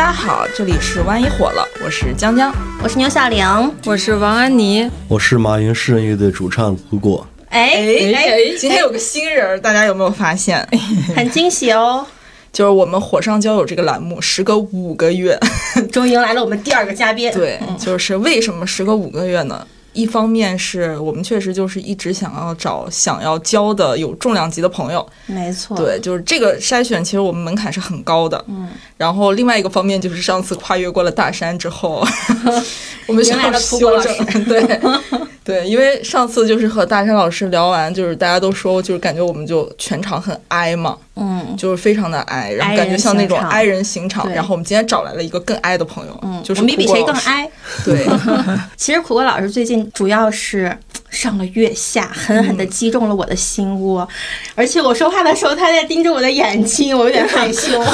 大家好，这里是万一火了，我是江江，我是牛小玲，我是王安妮，我是马云诗人乐队主唱胡果。哎哎，今天有个新人，大家有没有发现？很惊喜哦！就是我们火上浇油这个栏目，时隔五个月，终于迎来了我们第二个嘉宾。对，就是为什么时隔五个月呢？一方面是我们确实就是一直想要找想要交的有重量级的朋友，没错，对，就是这个筛选，其实我们门槛是很高的。嗯，然后另外一个方面就是上次跨越过了大山之后，我们需要修正，对 对，因为上次就是和大山老师聊完，就是大家都说，就是感觉我们就全场很哀嘛，嗯，就是非常的哀，然后感觉像那种哀人刑场。然后我们今天找来了一个更哀的朋友，嗯，就是我们比谁更哀？对，其实苦瓜老师最近主要是上了月下，狠狠的击中了我的心窝，而且我说话的时候，他在盯着我的眼睛，我有点害羞。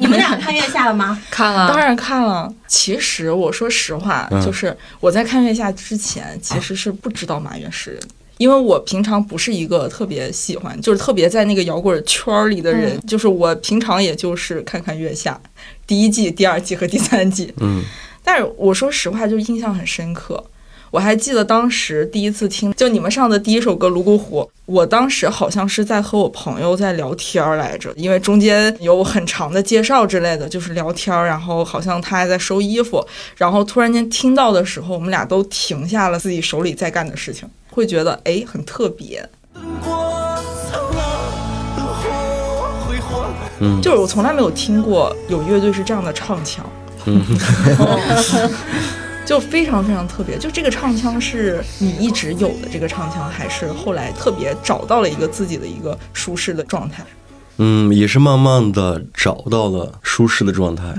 你们俩看月下了吗？看了，当然看了。其实我说实话，就是我在看月下之前，其实是不知道马原诗人，因为我平常不是一个特别喜欢，就是特别在那个摇滚圈里的人。就是我平常也就是看看月下第一季、第二季和第三季。嗯，但是我说实话，就印象很深刻。我还记得当时第一次听，就你们上的第一首歌《泸沽湖》，我当时好像是在和我朋友在聊天儿来着，因为中间有很长的介绍之类的，就是聊天儿，然后好像他还在收衣服，然后突然间听到的时候，我们俩都停下了自己手里在干的事情，会觉得哎很特别。嗯，就是我从来没有听过有乐队是这样的唱腔。嗯。就非常非常特别，就这个唱腔是你一直有的这个唱腔，还是后来特别找到了一个自己的一个舒适的状态？嗯，也是慢慢的找到了舒适的状态。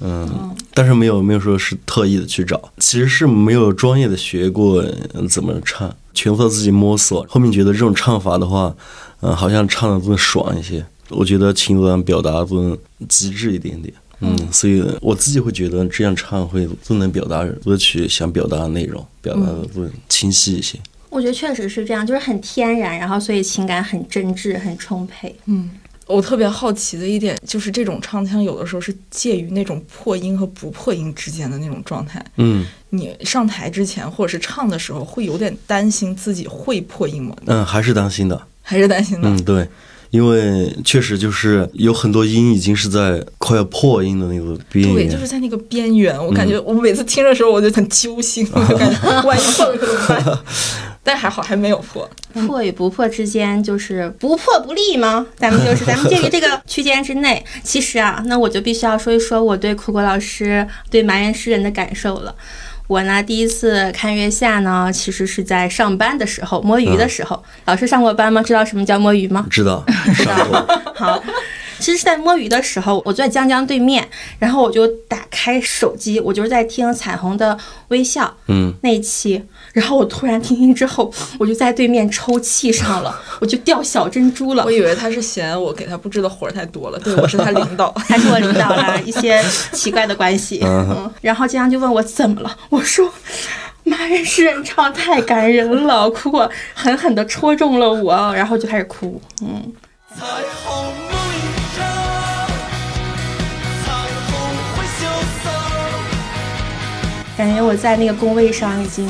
嗯，但是没有没有说是特意的去找，其实是没有专业的学过怎么唱，全靠自己摸索。后面觉得这种唱法的话，嗯，好像唱的更爽一些。我觉得情感表达更极致一点点。嗯，所以我自己会觉得这样唱会更能表达歌曲想表达的内容，表达的更清晰一些。我觉得确实是这样，就是很天然，然后所以情感很真挚、很充沛。嗯，我特别好奇的一点就是这种唱腔有的时候是介于那种破音和不破音之间的那种状态。嗯，你上台之前或者是唱的时候会有点担心自己会破音吗？嗯，还是担心的，还是担心的。嗯，对。因为确实就是有很多音已经是在快要破音的那个边缘，对，就是在那个边缘。我感觉我每次听的时候我就很揪心，我就感觉万一破了怎么办？但还好还没有破。破与不破之间就是不破不立吗？咱们就是咱们介于这个区间之内。其实啊，那我就必须要说一说我对苦果老师、对埋怨诗人的感受了。我呢，第一次看月下呢，其实是在上班的时候摸鱼的时候。老师上过班吗？知道什么叫摸鱼吗？知道，知道。好，其实是在摸鱼的时候，我坐在江江对面，然后我就打开手机，我就是在听彩虹的微笑，嗯，那一期。然后我突然听听之后，我就在对面抽泣上了，我就掉小珍珠了。我以为他是嫌我给他布置的活儿太多了，对我是他领导，他是我领导了一些奇怪的关系。嗯，然后江江就问我怎么了，我说，马原诗人唱太感人了，哭过狠狠的戳中了我，然后就开始哭。嗯。彩虹感觉我在那个工位上已经。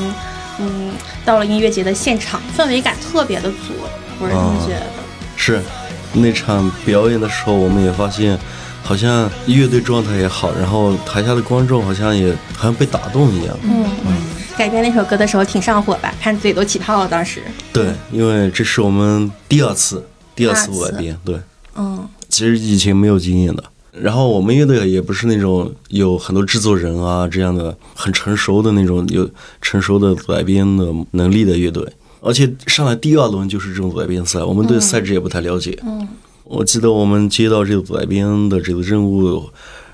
嗯，到了音乐节的现场，氛围感特别的足，我是这么觉得。是，那场表演的时候，我们也发现，好像乐队状态也好，然后台下的观众好像也好像被打动一样。嗯嗯。改编那首歌的时候挺上火吧？看嘴都起泡了，当时。对，因为这是我们第二次，第二次改编。对。嗯。其实以前没有经验的。然后我们乐队也不是那种有很多制作人啊这样的很成熟的那种有成熟的改编的能力的乐队，而且上来第二轮就是这种改编赛，我们对赛制也不太了解。嗯，我记得我们接到这个改编的这个任务，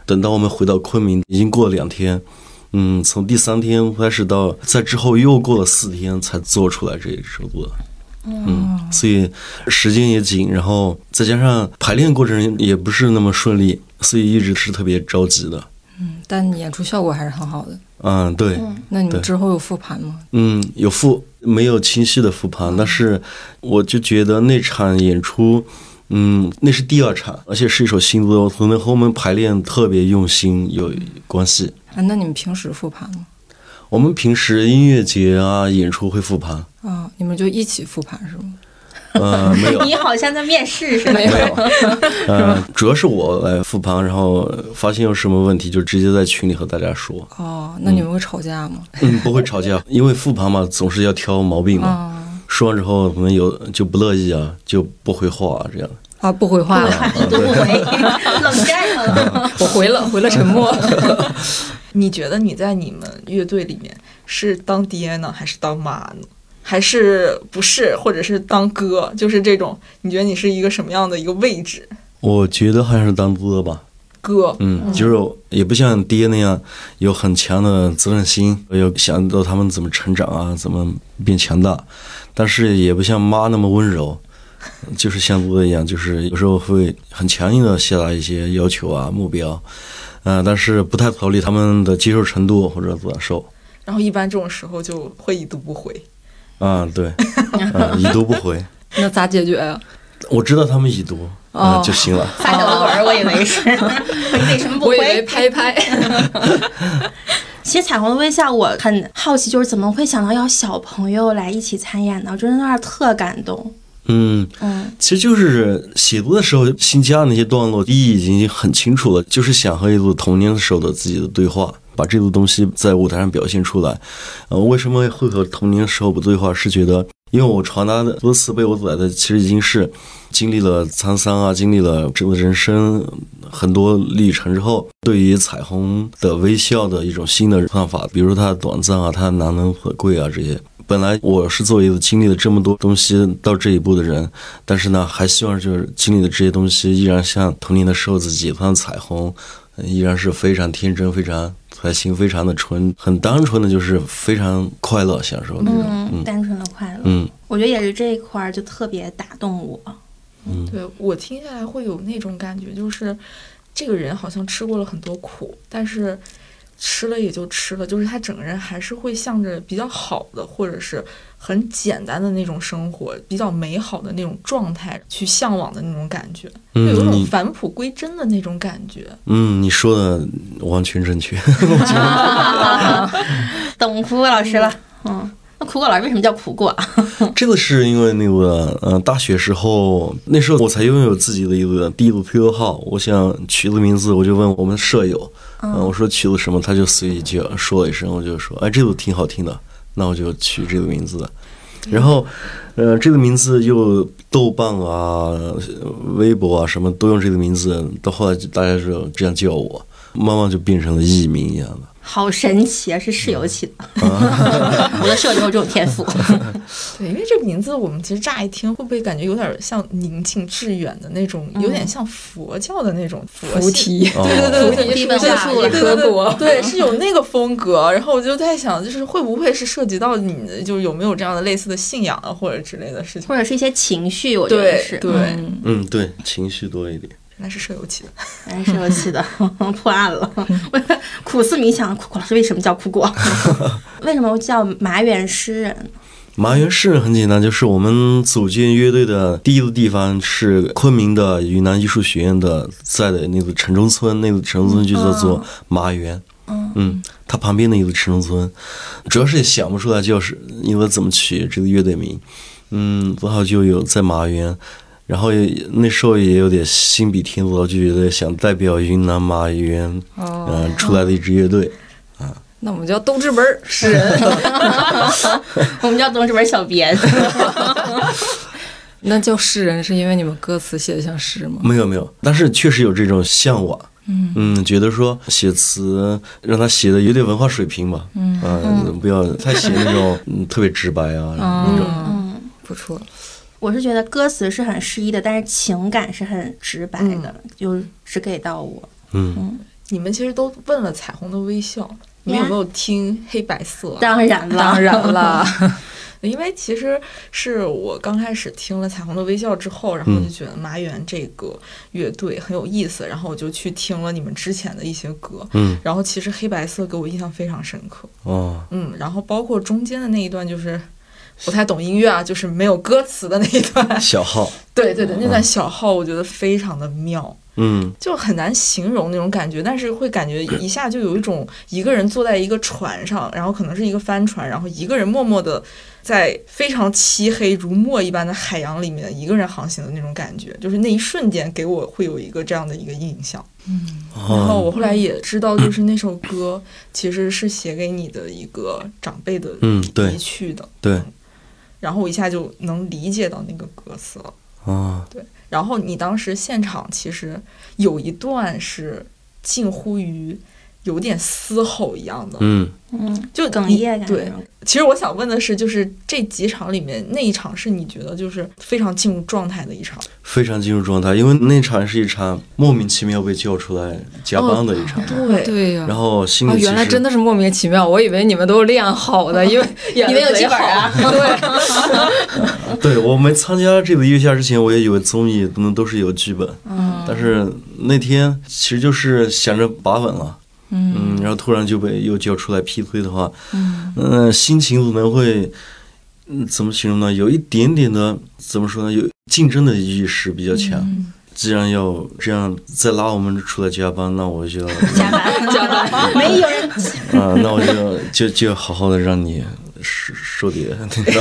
等到我们回到昆明，已经过了两天。嗯，从第三天开始到在之后又过了四天才做出来这一首歌。嗯，所以时间也紧，然后再加上排练过程也不是那么顺利。所以一直是特别着急的，嗯，但演出效果还是很好的。嗯，对。那你们之后有复盘吗？嗯，有复，没有清晰的复盘，但是我就觉得那场演出，嗯，那是第二场，而且是一首新歌，可能和我们排练特别用心有关系。啊，那你们平时复盘吗？我们平时音乐节啊、演出会复盘，啊，你们就一起复盘是吗？呃，没有，你好像在面试似的。没有，呃，主要是我来复盘，然后发现有什么问题就直接在群里和大家说。哦，那你们会吵架吗？嗯，不会吵架，因为复盘嘛，总是要挑毛病嘛。啊说完之后，可能有就不乐意啊，就不回话啊，这样。啊，不回话了，已读不回，冷战了。我回了，回了沉默。你觉得你在你们乐队里面是当爹呢，还是当妈呢？还是不是，或者是当哥？就是这种，你觉得你是一个什么样的一个位置？我觉得好像是当哥吧，哥，嗯，就是也不像爹那样有很强的责任心，要想到他们怎么成长啊，怎么变强大，但是也不像妈那么温柔，就是像哥一样，就是有时候会很强硬的下达一些要求啊、目标，呃，但是不太考虑他们的接受程度或者感受。然后一般这种时候就会已读不回。啊，对，啊，已读不回，那咋解决呀？我知道他们已读，啊、哦就行了。发小作文，我以为是，你为什么不我以为回？拍拍。其实彩虹的微笑，我很好奇，就是怎么会想到要小朋友来一起参演呢？我真的有点特感动。嗯，嗯，其实就是写作的时候新加的那些段落，意义已经很清楚了，就是想和一组童年的时候的自己的对话，把这组东西在舞台上表现出来。呃，为什么会和童年时候不对话？是觉得，因为我传达的歌词被我走来的，其实已经是经历了沧桑啊，经历了整个人生很多历程之后，对于彩虹的微笑的一种新的看法，比如它短暂啊，它难能可贵啊这些。本来我是作为一个经历了这么多东西到这一步的人，但是呢，还希望就是经历的这些东西依然像童年的时候自己，像彩虹依然是非常天真、非常开心、非常的纯、很单纯的，就是非常快乐、享受那种。嗯，嗯单纯的快乐。嗯我觉得也是这一块儿就特别打动我。嗯对我听下来会有那种感觉，就是这个人好像吃过了很多苦，但是吃了也就吃了，就是他整个人还是会向着比较好的，或者是很简单的那种生活，比较美好的那种状态去向往的那种感觉，就有一种返璞归真的那种感觉。嗯你说的完全正确。懂苦果老师了。嗯，那苦果老师为什么叫苦果？这个是因为那个呃，大学时候那时候我才拥有自己的一个第一个 QQ 号，我想取个名字，我就问我们舍友，嗯、我说取个什么，他就随意就说了一声，我就说，哎，这个挺好听的，那我就取这个名字。然后，呃，这个名字又豆瓣啊、微博啊什么都用这个名字，到后来大家就这样叫我，慢慢就变成了艺名一样的。好神奇啊！是室友起的，我的舍友有这种天赋。对，因为这名字我们其实乍一听，会不会感觉有点像宁静致远的那种，有点像佛教的那种佛菩系提，哦对对对对，菩提本对无树了对对对对，是有那个风格。然后我就在想，就是会不会是涉及到你的，就是有没有这样的类似的信仰啊，或者之类的事情？或者是一些情绪，我觉得是。对嗯，对，情绪多一点。原来是舍友起的。那，是舍友起的，破案了。我 苦思冥想，苦果老师为什么叫苦果？为什么叫麻园诗人？麻园诗人很简单，就是我们组建乐队的第一个地方是昆明的云南艺术学院的在的那个城中村，那个城中村就叫做麻园。嗯，它旁边的一个城中村，主要是也想不出来就是因为怎么取这个乐队名。嗯，正好就有在麻园，然后也那时候也有点心比天高，就觉得想代表云南麻园，嗯、哦，出来的一支乐队啊。那我们叫东直门诗人。我们叫东直门小编。那叫诗人是因为你们歌词写的像诗吗？没有没有，但是确实有这种向往。嗯觉得说写词让他写的有点文化水平吧，嗯、不要太写那种嗯特别直白啊那种。嗯，不错。我是觉得歌词是很诗意的，但是情感是很直白的，就只给到我。嗯，你们其实都问了《彩虹的微笑》，你们有没有听《黑白色》啊？当然了，当然了，因为其实是我刚开始听了《彩虹的微笑》之后，然后就觉得麻园这个乐队很有意思，然后我就去听了你们之前的一些歌，嗯，然后其实黑白色给我印象非常深刻，哦，嗯，然后包括中间的那一段就是不太懂音乐啊，就是没有歌词的那一段。小号，对对对，那段小号我觉得非常的妙。嗯。就很难形容那种感觉，但是会感觉一下就有一种一个人坐在一个船上，然后可能是一个帆船，然后一个人默默的在非常漆黑如墨一般的海洋里面一个人航行的那种感觉，就是那一瞬间给我会有一个这样的一个印象。嗯然后哦，我后来也知道，就是那首歌其实是写给你的一个长辈的嗯对。离去的，对，然后我一下就能理解到那个歌词了。啊，然后你当时现场其实有一段是近乎于有点嘶吼一样的，嗯，嗯，就你哽咽感对其实我想问的是，就是这几场里面那一场是你觉得就是非常进入状态的一场，非常进入状态，因为那场是一场莫名其妙被叫出来加班的一场，对。对呀、然后心啊，里原来真的是莫名其妙，我以为你们都练好的，因为你们有剧本啊？对，对我没参加这个月下之前，我也以为综艺可能都是有剧本，嗯。但是那天其实就是想着把稳了。嗯，然后突然就被又叫出来劈腿的话，嗯、心情可能会，嗯，怎么形容呢？有一点点的怎么说呢？有竞争的意识比较强。既然要这样再拉我们出来加班，那我就要加班加班，没有人啊，那我就就就要好好的让你受受点那个，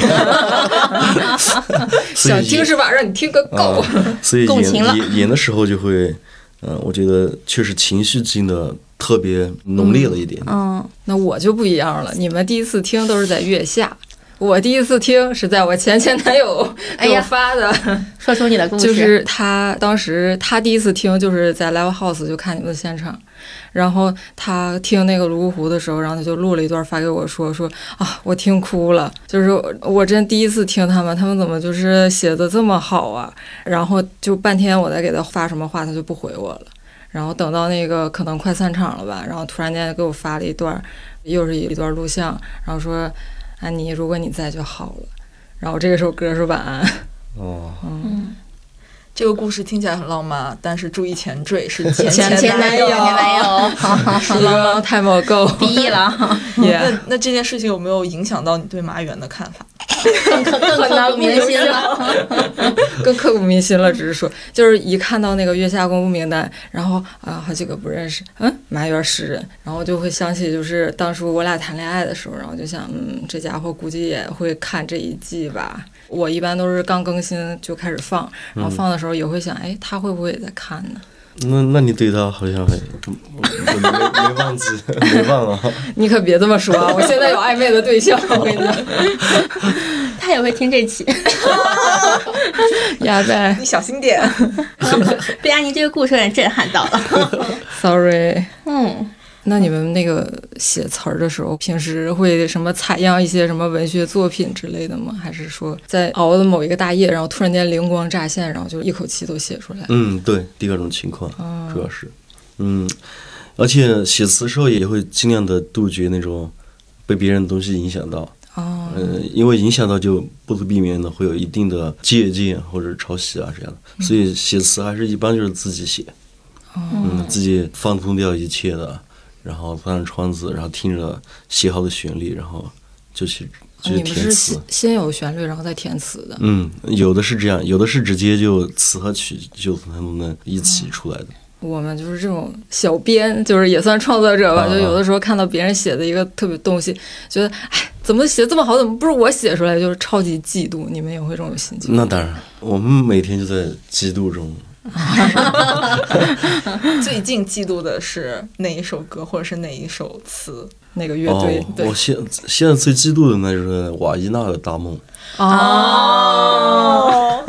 想听是吧？让你听个够。啊，所以共情了演演演的时候就会，嗯、我觉得确实情绪性的特别浓烈了一点。嗯，那我就不一样了，你们第一次听都是在月下，我第一次听是在我前前男友 给我哎呀发的，说出你的故事，就是他当时他第一次听就是在 Live House 就看你们的现场，然后他听那个泸沽湖的时候，然后他就录了一段发给我说说啊我听哭了，就是我真第一次听他们，他们怎么就是写的这么好啊？然后就半天我在给他发什么话，他就不回我了。然后等到那个可能快散场了吧，然后突然间给我发了一段，又是一段录像，然后说安妮，如果你在就好了。然后这个首歌是晚安，哦，嗯这个故事听起来很浪漫，但是注意前缀是前前前男友，友。前男友，好好是 long time ago，毕业了，也 那那这件事情有没有影响到你对马原的看法？更刻更刻骨铭心了。更刻骨铭心了。只是说，就是一看到那个月下公布名单，然后啊，好几个不认识，嗯，马原诗人，然后就会想起就是当初我俩谈恋爱的时候，然后就想，嗯，这家伙估计也会看这一季吧。我一般都是刚更新就开始放，然后放的时候也会想，哎，他会不会也在看呢？那那你对他好像还没没忘记，没忘啊。你可别这么说啊！我现在有暧昧的对象，我跟你讲，他也会听这期，呀呗你小心点。被安妮这个故事有点震撼到了。，sorry。嗯，那你们那个写词儿的时候，平时会什么采样一些什么文学作品之类的吗？还是说在熬的某一个大夜，然后突然间灵光乍现，然后就一口气都写出来？嗯，对，第二种情况哦主要是，嗯，而且写词的时候也会尽量的杜绝那种被别人的东西影响到，哦，呃，因为影响到就不可避免的会有一定的借鉴或者抄袭啊这样的，所以写词还是一般就是自己写，嗯，自己放空掉一切的，然后关上窗子，然后听着写好的旋律，然后就去你们是填词先。先有旋律，然后再填词的。嗯，有的是这样，有的是直接就词和曲就他们能一起出来的。我们就是这种小编，就是也算创作者吧。啊就有的时候看到别人写的一个特别东西，觉得哎，怎么写这么好，怎么不是我写出来？就是超级嫉妒。你们也会这种心情？那当然，我们每天就在嫉妒中。最近嫉妒的是哪一首歌，或者是哪一首词？那个乐队，哦，对我现现在最嫉妒的那就是瓦伊娜的《大梦》。哦，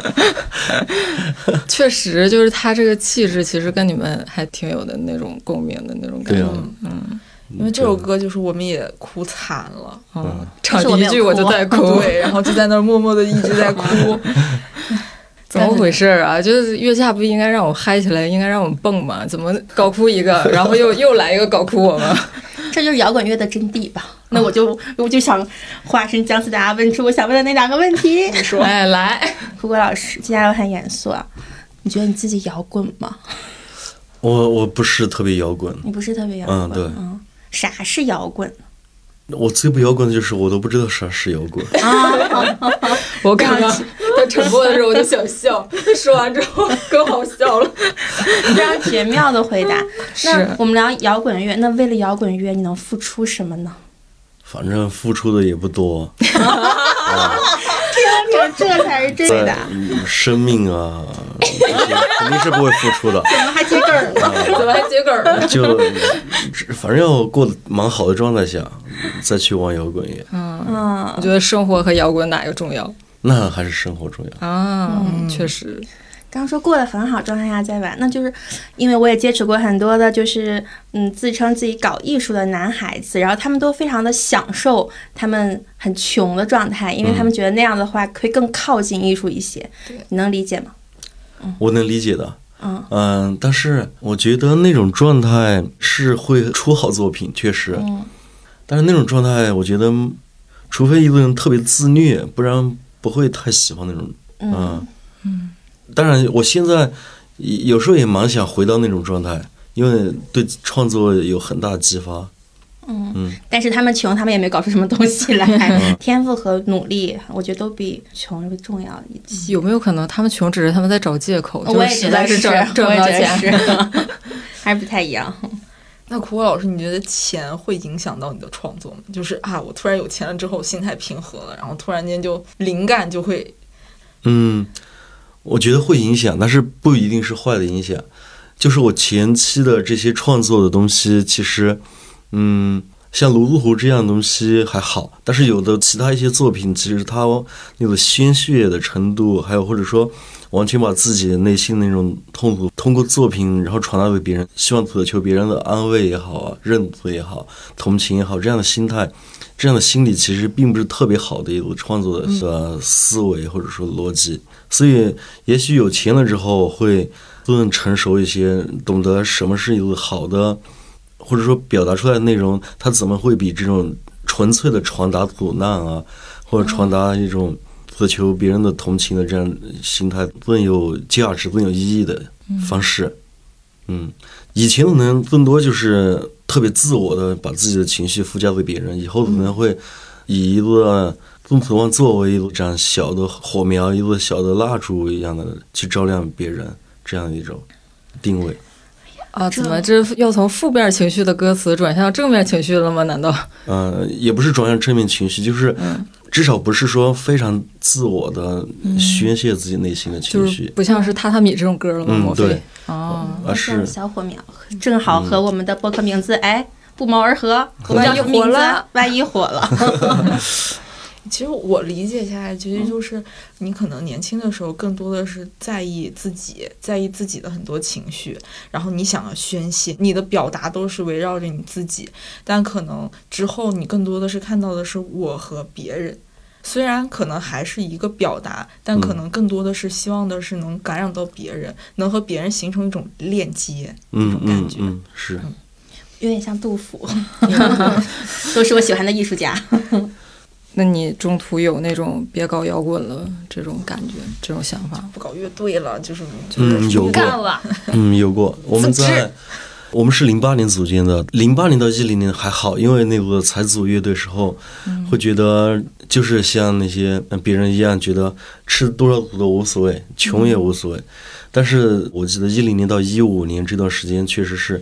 确实，就是他这个气质，其实跟你们还挺有的那种共鸣的那种感觉。对啊嗯因为这首歌就是我们也哭惨了，嗯，唱第一句我就在哭，对，然后就在那儿默默的一直在哭。怎么回事啊？就是月下不应该让我嗨起来，应该让我们蹦吗？怎么搞哭一个，然后又 又来一个搞哭我吗？这就是摇滚乐的真谛吧？那我就我就想化身姜思达，问出我想问的那两个问题。你说，哎，来，苦果老师，接下来我很严肃啊，你觉得你自己摇滚吗？我我不是特别摇滚，你不是特别摇滚，嗯对嗯，啥是摇滚？我最不摇滚的就是我都不知道啥是摇滚。我刚刚他沉默的时候我就想笑，他说完之后更好笑了。非常绝妙的回答。是那我们聊摇滚乐，那为了摇滚乐，你能付出什么呢？反正付出的也不多，这这才是真在的。嗯生命啊，这些肯定是不会付出的。怎么还接梗儿呢？怎么还接梗儿呢？就反正要过得蛮好的状态下，再去玩摇滚乐，嗯我，觉得生活和摇滚哪个重要那还是生活重要。啊？确实，刚说过得很好状态下再玩，那就是因为我也接触过很多的，就是嗯自称自己搞艺术的男孩子，然后他们都非常的享受他们很穷的状态，因为他们觉得那样的话会更靠近艺术一些。你能理解吗？我能理解的，嗯嗯，但是我觉得那种状态是会出好作品，确实。嗯但是那种状态，我觉得，除非一个人特别自虐，不然不会太喜欢那种。嗯嗯当然，我现在有时候也蛮想回到那种状态，因为对创作有很大激发。嗯，但是他们穷，他们也没搞出什么东西来。天赋和努力，我觉得都比穷重要一些。有没有可能他们穷，只是他们在找借口？我就是实在也觉得是，挣挣我也觉不到钱。得是，还是不太一样。那苦果老师，你觉得钱会影响到你的创作吗？就是啊，我突然有钱了之后，心态平和了，然后突然间就灵感就会嗯，我觉得会影响，但是不一定是坏的影响。就是我前期的这些创作的东西，其实，嗯，像《泸沽湖》这样的东西还好，但是有的其他一些作品，其实它那个鲜血的程度，还有或者说完全把自己内心的那种痛苦，通过作品然后传达给别人，希望渴求别人的安慰也好啊，认可也好，同情也好，这样的心态。这样的心理其实并不是特别好的一种创作的呃思维或者说逻辑，所以也许有钱了之后会更成熟一些，懂得什么是一个好的，或者说表达出来的内容，它怎么会比这种纯粹的传达苦难啊，或者传达一种渴求别人的同情的这样心态更有价值、更有意义的方式。嗯，以前可能更多就是特别自我的把自己的情绪附加给别人，以后可能会以一个更渴望作为一盏小的火苗、一个小的蜡烛一样的去照亮别人，这样一种定位。啊，怎么这要从负面情绪的歌词转向正面情绪了吗？难道？呃，也不是转向正面情绪，就是嗯至少不是说非常自我的宣泄自己内心的情就是绪，不像是榻榻米这种歌了吗？嗯对？哦，而是小火苗，正好和我们的博客名字哎不谋而合。我们万一叫火了，万一火了。其实我理解下来，其实就是你可能年轻的时候更多的是在意自己，在意自己的很多情绪，然后你想要宣泄，你的表达都是围绕着你自己，但可能之后你更多的是看到的是我和别人。虽然可能还是一个表达，但可能更多的是希望的是能感染到别人，能和别人形成一种链接，一嗯种感觉。嗯嗯，是。有点像杜甫，都是我喜欢的艺术家。那你中途有那种别搞摇滚了这种感觉、这种想法？不搞乐队了，就是就是嗯，有 嗯，有过。我们在我们是零八年组建的，零八年到一零年还好，因为那个才组乐队时候，会觉得就是像那些别人一样，觉得吃多少苦都无所谓，穷也无所谓。但是我记得一零年到一五年这段时间，确实是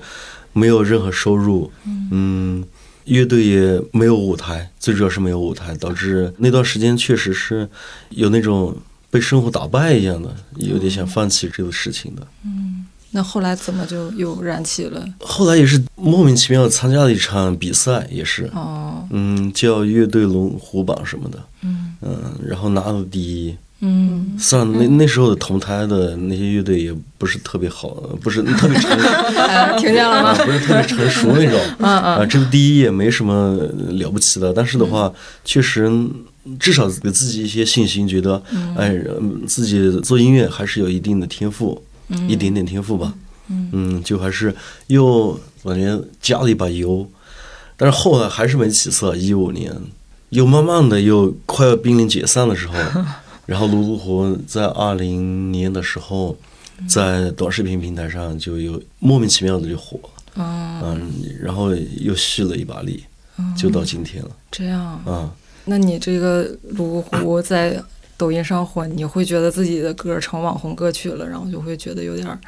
没有任何收入，嗯。乐队也没有舞台，最主要是没有舞台，导致那段时间确实是有那种被生活打败一样的，有点想放弃这个事情的。嗯那后来怎么就又燃起了？后来也是莫名其妙参加了一场比赛，也是，哦，嗯，叫乐队龙虎榜什么的，嗯然后拿了第一。嗯，虽然那那时候的同台的那些乐队也不是特别好，不是特别成熟，哎听见了啊吗？不是特别成熟那种。嗯啊，嗯，这个第一也没什么了不起的，但是的话，确实至少给自己一些信心，觉得，哎，嗯自己做音乐还是有一定的天赋，一点点天赋吧。嗯，就还是又感觉加了一把油，但是后来还是没起色。一五年，又慢慢的又快要濒临解散的时候，然后泸沽湖在二零年的时候，在短视频平台上就有莫名其妙的就火了。哦，嗯，然后又续了一把力，就到今天了这样，啊。那你这个泸沽湖在抖音上火，你会觉得自己的歌成网红歌曲了，然后就会觉得有点，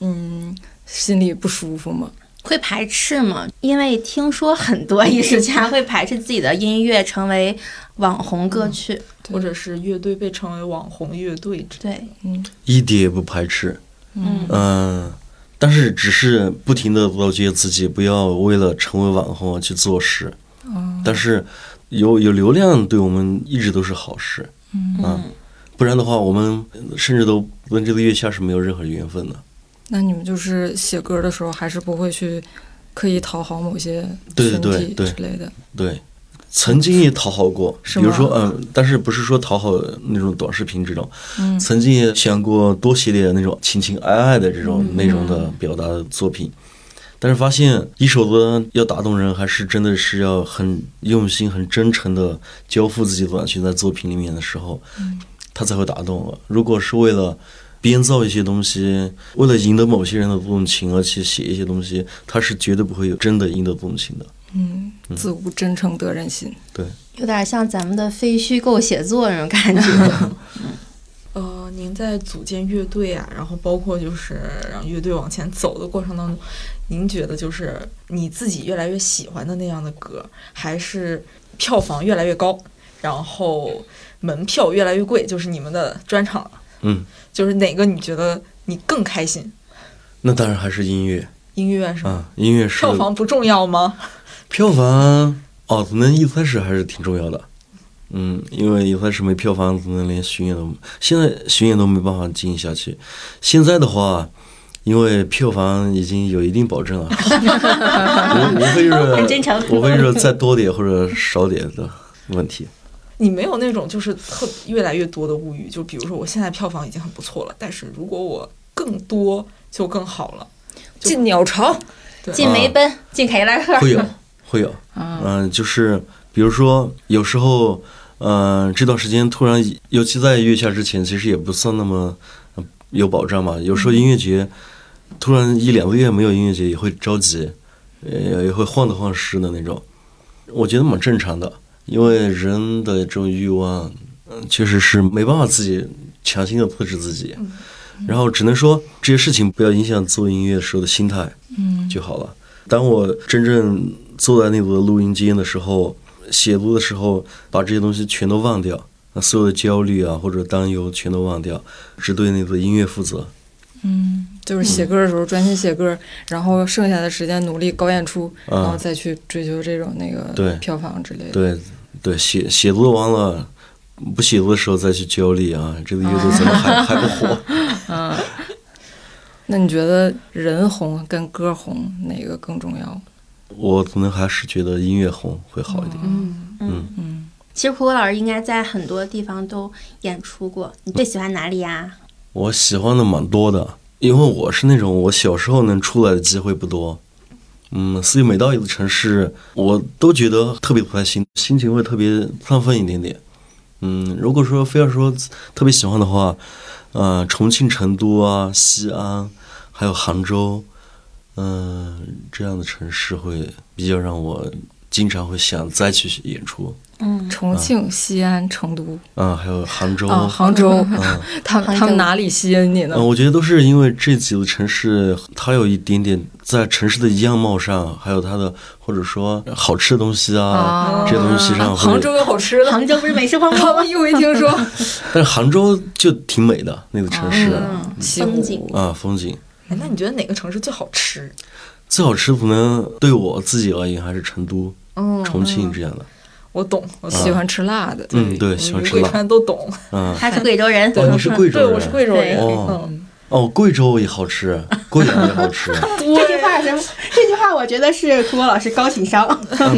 嗯，心里不舒服吗？会排斥吗？因为听说很多艺术家会排斥自己的音乐成为网红歌曲。或者是乐队被称为网红乐队之类的。对，嗯一点也不排斥，嗯嗯，但是只是不停的告诫自己不要为了成为网红而去做事。嗯但是有有流量对我们一直都是好事，嗯，啊，不然的话我们甚至都跟这个月下是没有任何缘分的。那你们就是写歌的时候，还是不会去刻意讨好某些对群体对对之类的。对，曾经也讨好过，比如说，吗嗯，但是不是说讨好那种短视频这种，嗯曾经也想过多写点那种情情爱爱的这种内容的表达的作品，但是发现一首歌要打动人，还是真的是要很用心、很真诚的交付自己的感情在作品里面的时候，嗯，他才会打动我。如果是为了编造一些东西，为了赢得某些人的动情而去写一些东西，他是绝对不会有真的赢得动情的。嗯，自无真诚得人心。对，有点像咱们的非虚构写作那种感觉。呃，您在组建乐队啊，然后包括就是让乐队往前走的过程当中，您觉得就是你自己越来越喜欢的那样的歌，还是票房越来越高，然后门票越来越贵，就是你们的专场，嗯，就是哪个你觉得你更开心？那当然还是音乐音乐是吗？啊，音乐是票房不重要吗？票房哦，可能一开始还是挺重要的，嗯，因为一开始没票房，可能连巡演都现在巡演都没办法进行下去。现在的话，因为票房已经有一定保证了，无无非很真诚是无非是再多点或者少点的问题。你没有那种就是特越来越多的物欲，就比如说我现在票房已经很不错了，但是如果我更多就更好了。进鸟巢进梅奔，进凯迪拉克，会有，会有，啊，嗯、就是比如说有时候，嗯、这段时间突然，尤其在月下之前，其实也不算那么呃有保障嘛。有时候音乐节突然一两个月没有音乐节，也会着急，呃，也会患得患失的那种。我觉得蛮正常的，因为人的这种欲望，嗯、确实是没办法自己强行的克制自己。然后只能说这些事情不要影响做音乐的时候的心态，嗯就好了。当我真正坐在那个录音间的时候，写录的时候，把这些东西全都忘掉，那所有的焦虑啊或者担忧全都忘掉，只对那个音乐负责。嗯，就是写歌的时候专心写歌，然后剩下的时间努力搞演出，啊然后再去追求这种那个对票房之类的。对对，写写作完了，不写作的时候再去焦虑啊，这个乐队怎么还、还不火？嗯，那你觉得人红跟歌红哪个更重要？我可能还是觉得音乐红会好一点。嗯，嗯，嗯，其实苦果老师应该在很多地方都演出过。你最喜欢哪里呀？我喜欢的蛮多的，因为我是那种我小时候能出来的机会不多，嗯，所以每到一个城市，我都觉得特别不开心，心情会特别亢奋一点点。嗯，如果说非要说特别喜欢的话，呃，重庆、成都啊、西安，还有杭州，嗯、这样的城市会比较让我经常会想再去演出。嗯，重庆、西安、成都。啊、还有杭州，啊，杭州，嗯 他杭州。他们哪里吸引你呢？嗯，？我觉得都是因为这几个城市，它有一点点在城市的样貌上，还有它的或者说好吃的东西啊，啊。这些东西上会。杭州有好吃的，杭州不是美食荒漠吗？我一回听说。但是杭州就挺美的那个城市。嗯。风景。啊，风景。哎，那你觉得哪个城市最好吃？最好吃可能对我自己而言还是成都、嗯，重庆这样的。我懂，我喜欢吃辣的，嗯，对，喜欢吃辣。川都懂。嗯，他是贵州人，哦，你是贵州对，我是贵州人。哦嗯，哦，贵州也好吃，贵阳也好吃。啊，这句话什么？这句话我觉得是苦果老师高情商，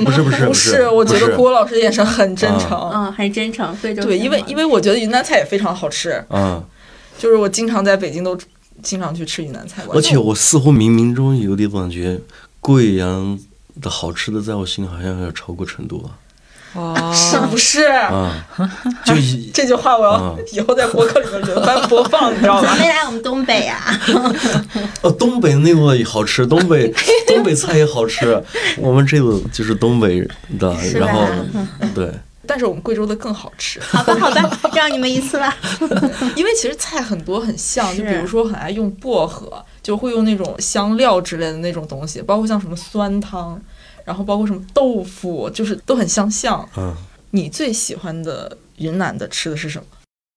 不是不是 不是，我觉得郭老师的眼神很真诚。嗯，很真诚。贵州对，因为因为我觉得云南菜也非常好吃，嗯，就是我经常在北京都经常去吃云南菜馆。而且我似乎冥冥中有点感觉，贵阳的好吃的，在我心里好像要超过成都啊。哇，是不是？嗯，就以这句话我要啊以后在博客里面轮番播放，你知道吗？没来我们东北啊，哦，东北那个也好吃，东北东北菜也好吃。我们这个就是东北的，然后对，但是我们贵州的更好吃，好吧，好吧，让你们一次吧。因为其实菜很多很像，就比如说很爱用薄荷，就会用那种香料之类的那种东西，包括像什么酸汤，然后包括什么豆腐，就是都很相像。嗯，你最喜欢的云南的吃的是什么？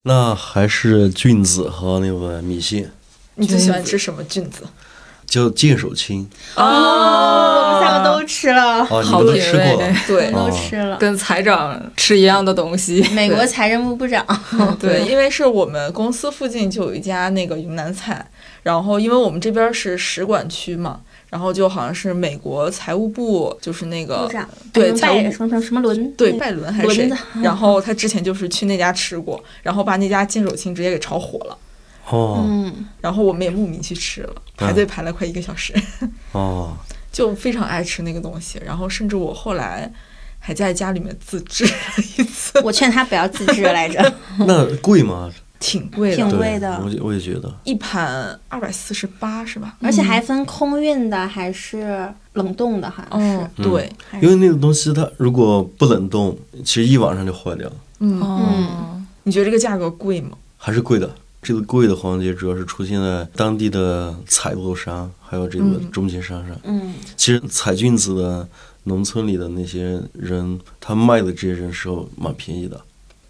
那还是菌子和那个米线，你最喜欢吃什么菌子？叫剑手青哦，我们三个都吃了，哦，你好们都吃品味过了。对都哦吃了。跟财长吃一样的东西。美国财政部部长，对，因为是我们公司附近就有一家那个云南菜，然后因为我们这边是使馆区嘛，然后就好像是美国财务部就是那个对什么拜财务什么什么轮，对拜伦还是谁，然后他之前就是去那家吃过，然后把那家金手青直接给炒火了，哦。嗯，然后我们也慕名去吃了，排队排了快一个小时，哦，就非常爱吃那个东西，然后甚至我后来还在家里面自制了一次，我劝他不要自制来着，那贵吗？挺贵的挺，贵的我也我也觉得。一盘二百四十八是吧？而且还分空运的还是冷冻的，好像是嗯，。对，因为那个东西它如果不冷冻，其实一晚上就坏掉了，嗯，哦，你觉得这个价格贵吗？还是贵的。这个贵的环节主要是出现在当地的采购商，还有这个嗯中间商上。嗯，其实采菌子的农村里的那些人，他卖的这些人时候蛮便宜的。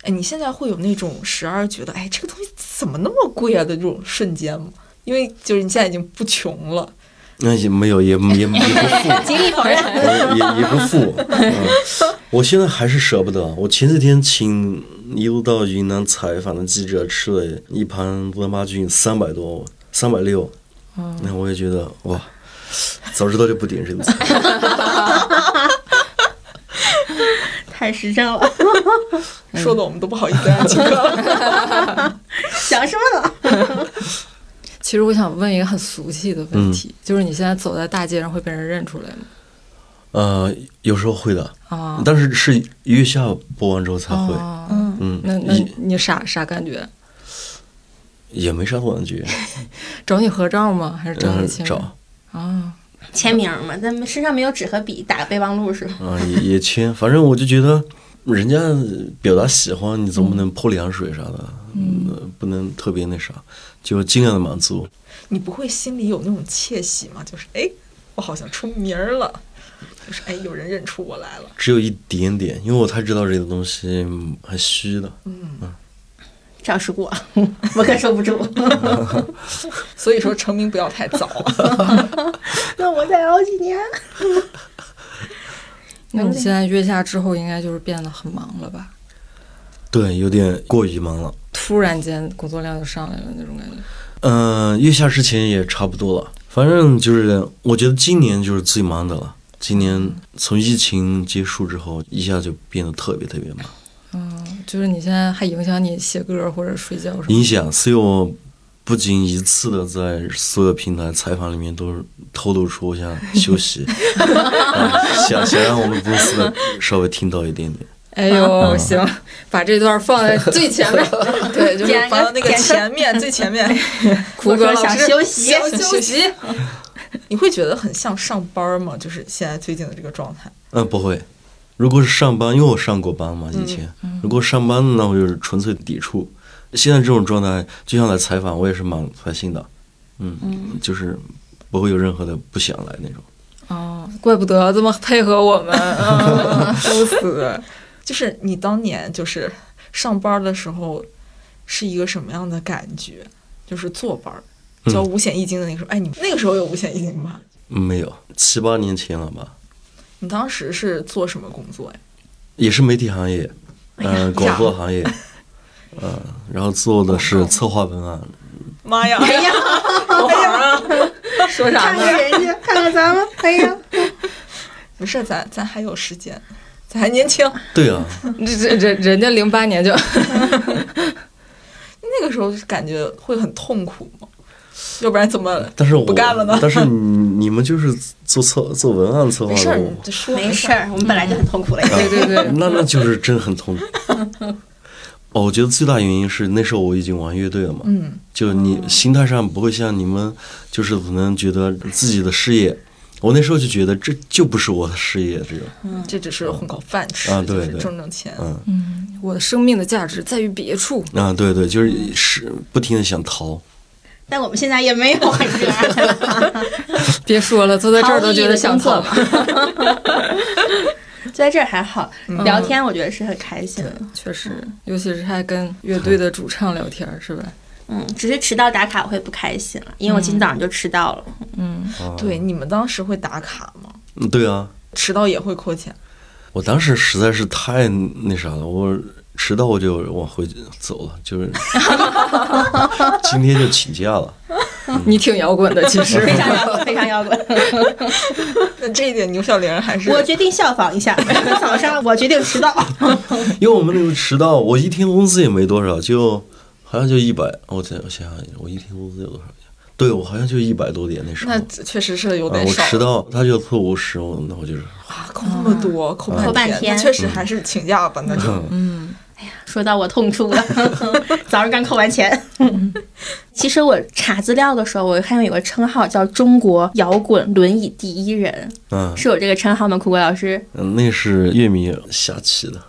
哎，你现在会有那种时而觉得，哎，这个东西怎么那么贵啊的这种瞬间吗？因为就是你现在已经不穷了，那也没有，也也也不富，极力否认。也也也不富。嗯，我现在还是舍不得。我前几天请一路到云南采访的记者吃了一盘温巴菌，三百多，三百六。那我也觉得哇，早知道就不点这个菜。太实诚了，说的我们都不好意思了。想什么呢？其实我想问一个很俗气的问题，就是你现在走在大街上会被人认出来吗？呃，有时候会的，啊，但是是月下播完之后才会。哦嗯，嗯，那那也你啥啥感觉？也没啥感觉。找你合照吗？还是找嗯你，签名？找啊，签名嘛，咱们身上没有纸和笔，打个备忘录是吧？啊，也也签，反正我就觉得，人家表达喜欢，你总不能泼凉水啥的，嗯，不能特别那啥，就尽量的满足。你不会心里有那种窃喜吗？就是哎，我好像出名儿了，就是哎，有人认出我来了。只有一点点，因为我太知道这个东西很虚的。赵世过，我可受不住。所以说成名不要太早。那我再熬几年。那你现在月下之后应该就是变得很忙了吧？对，有点过于忙了。突然间工作量就上来了那种感觉。嗯、月下之前也差不多了，反正就是我觉得今年就是最忙的了。今年从疫情结束之后，一下就变得特别特别忙。嗯，就是你现在还影响你写歌或者睡觉什么？影响，所以我不仅一次的在所有平台采访里面都透露出我想休息，啊想想让我们公司的稍微听到一点点。哎呦，行，把这段放在最前面。对，就是放到那个前面最前面。苦哥老想师休息想休息。你会觉得很像上班吗？就是现在最近的这个状态。嗯，不会。如果是上班，因为我上过班嘛，以前。如果上班，那我就是纯粹抵触。现在这种状态，就像来采访，我也是蛮开心的。嗯，就是不会有任何的不想来那种。哦，怪不得这么配合我们，啊羞死！就是你当年就是上班的时候是一个什么样的感觉？就是坐班交，五险一金的那个时候。哎，你那个时候有五险一金吗？没有，七八年前了吧，你当时是做什么工作呀？也是媒体行业，嗯、广播行业，嗯、然后做的是策划文案。妈呀！哎呀 说啥看呢？看看人家，看看咱们，哎呀，没事，咱咱还有时间，咱还年轻。对啊，这这人人家零八年就那个时候感觉会很痛苦吗？要不然怎么但是我不干了呢 但是你你们就是做策做文案策划的，没事儿？我你就说没事儿，我们本来就很痛苦了。对对对，那那就是真很痛苦。哦，我觉得最大原因是那时候我已经玩乐队了嘛，嗯就你心态上不会像你们，就是可能觉得自己的事业我那时候就觉得这就不是我的事业，这种，这只是混口饭吃，啊对对挣挣钱。嗯我的生命的价值在于别处。啊，对对，就是是不停的想逃。但我们现在也没有很热爱，别说了，坐在这儿都觉得想逃。坐在这儿还好，聊天我觉得是很开心的。确实，尤其是还跟乐队的主唱聊天，是吧？嗯，只是迟到打卡我会不开心了，因为我今天早上就迟到了。嗯对，你们当时会打卡吗？嗯对啊，迟到也会扣钱？我当时实在是太那啥了，我迟到我就往回走了，就是 今天就请假了。你挺摇滚的，其实非常摇滚，非常摇滚。那这一点牛小玲还是我决定效仿一下，早上我决定迟到。因为我们那个迟到，我一天工资也没多少，就好像就一百。我想我想想，我一天工资有多少？对我好像就一百多点那时候。那确实是有啊，我点少。迟到他就扣五十，我那我就是啊，扣那么多，扣扣半天，天那确实还是请假吧，那就。嗯说到我痛处了，早上刚扣完钱。其实我查资料的时候，我看到有个称号叫“中国摇滚轮椅第一人嗯”，是有这个称号吗？苦果老师嗯，那是乐迷瞎起的。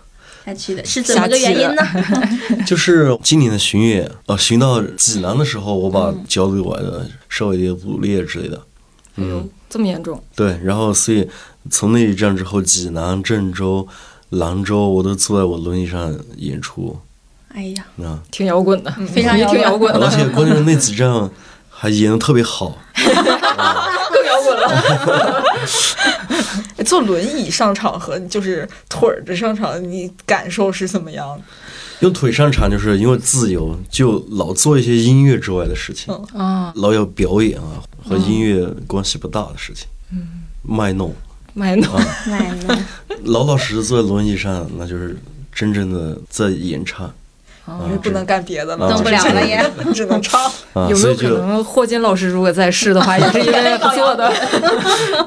下去的，是怎么个原因呢？就是今年的巡演，呃，巡到济南的时候，我把脚给崴的稍微有点骨裂之类的。哎呦，这么严重？对，然后所以从那一站之后，济南、郑州、兰州，我都坐在我轮椅上演出。哎呀，啊，挺摇滚的，非常你挺摇滚的，而且关键是那几站还演的特别好。更摇滚了。哎 坐轮椅上场和就是腿儿着上场，你感受是怎么样？的？用腿上场，就是因为自由，就老做一些音乐之外的事情，嗯。啊，老有表演啊和音乐关系不大的事情，嗯，卖弄，卖弄。奶奶，老老实实坐在轮椅上，那就是真正的在演唱因为不能干别的了，啊动不了了也。只能唱。啊，有没有可能霍金老师如果在世的话，也是因为不做的？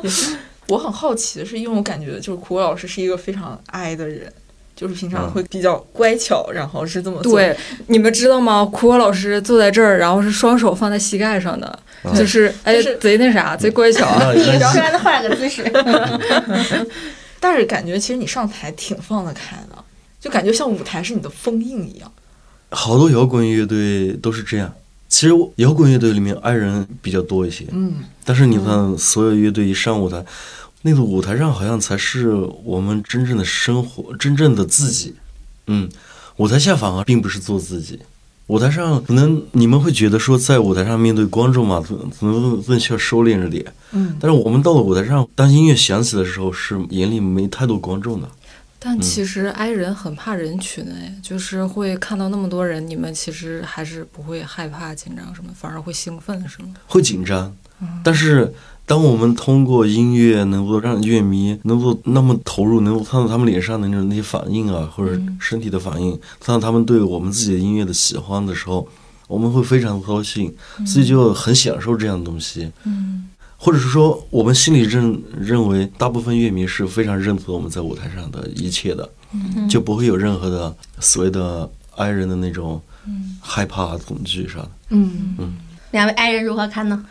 我很好奇的是，因为我感觉就是苦果老师是一个非常爱的人，就是平常嗯会比较乖巧，然后是这么做。对，你们知道吗？苦果老师坐在这儿，然后是双手放在膝盖上的，就是哎，贼那啥，贼乖巧。那你那突然换了个姿势，但是感觉其实你上台挺放得开的，就感觉像舞台是你的封印一样。好多摇滚乐队都是这样。其实摇滚乐队里面爱人比较多一些，嗯，但是你看所有乐队一上舞台，那个舞台上好像才是我们真正的生活，真正的自己。嗯，舞台下反而并不是做自己。舞台上可能你们会觉得说，在舞台上面对观众嘛，可可能更需要收敛着点。嗯，但是我们到了舞台上，当音乐响起的时候，是眼里没太多观众的。但其实 i 人很怕人群哎，就是会看到那么多人，你们其实还是不会害怕、紧张什么，反而会兴奋是吗？会紧张，但是当我们通过音乐能够让乐迷能够那么投入，能够看到他们脸上的那种那些反应啊，或者身体的反应，看到他们对我们自己的音乐的喜欢的时候，我们会非常高兴，所以就很享受这样的东西。嗯，或者是说，我们心里认认为，大部分乐迷是非常认可我们在舞台上的一切的，就不会有任何的所谓的爱人的那种害怕、恐惧啥的。嗯，两位爱人如何看呢？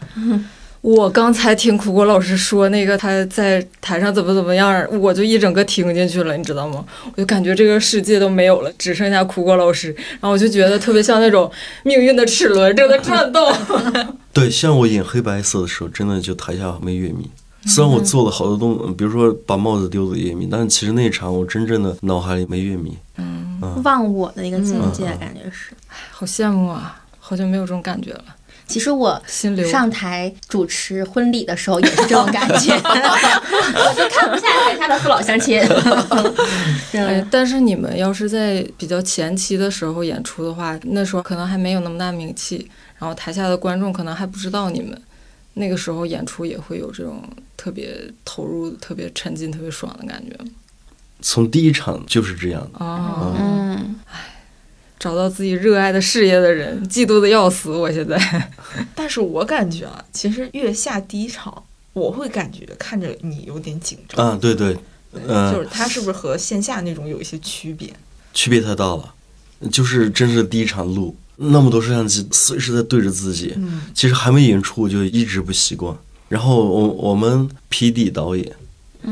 我刚才听苦果老师说那个他在台上怎么怎么样，我就一整个听进去了，你知道吗？我就感觉这个世界都没有了，只剩下苦果老师，然后我就觉得特别像那种命运的齿轮正在转动。对，像我演黑白色的时候，真的就台下没乐迷。虽然我做了好多动，比如说把帽子丢给乐迷，但是其实那一场我真正的脑海里没乐迷。忘我的一个境界，感觉是。好羡慕啊！好久没有这种感觉了，其实我。上台主持婚礼的时候也是这种感觉，我就看不下台下的父老乡亲。哎对，，但是你们要是在比较前期的时候演出的话，那时候可能还没有那么大名气，然后台下的观众可能还不知道你们，那个时候演出也会有这种特别投入、特别沉浸、特别爽的感觉。从第一场就是这样的。哦，嗯，找到自己热爱的事业的人，嫉妒的要死。我现在，但是我感觉啊，其实月下第一场，我会感觉看着你有点紧张。嗯，对对，嗯、就是它是不是和线下那种有一些区别？区别太大了。就是真是第一场录，那么多摄像机随时在对着自己，嗯其实还没演出我就一直不习惯。然后我我们 P D 导演，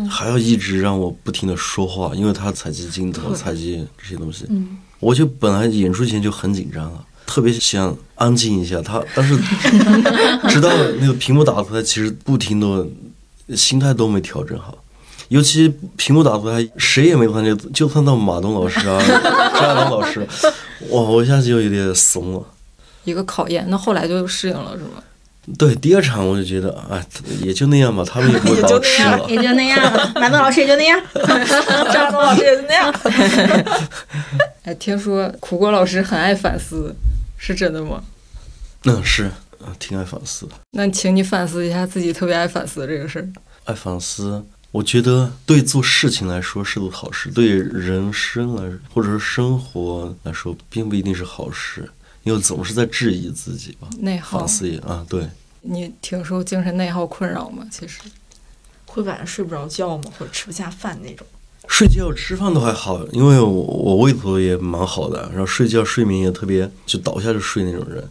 还要一直让我不停的说话，因为他采集镜头、采集这些东西。嗯，我就本来演出前就很紧张了，特别想安静一下。他但是 直到那个屏幕打出来，其实不停的心态都没调整好。尤其屏幕打出来，谁也没看见，就看到马东老师啊、张亚东老师，哇，我一下子就有点怂了。一个考验。那后来就适应了，是吗？对，第二场我就觉得，哎，也就那样吧，他们也不会把我吃了。也就那样，马东老师也就那样。张东老师也就那样。哎，听说苦瓜老师很爱反思，是真的吗？嗯，是，啊，挺爱反思的，那请你反思一下自己特别爱反思这个事儿。爱反思。我觉得对做事情来说是个好事，对人生来或者是生活来说，并不一定是好事，因为总是在质疑自己吧。内耗反，思啊，对，你挺受精神内耗困扰吗？其实，会晚上睡不着觉吗？或者吃不下饭那种？睡觉吃饭都还好，因为我我胃口也蛮好的，然后睡觉睡眠也特别，就倒下就睡那种人。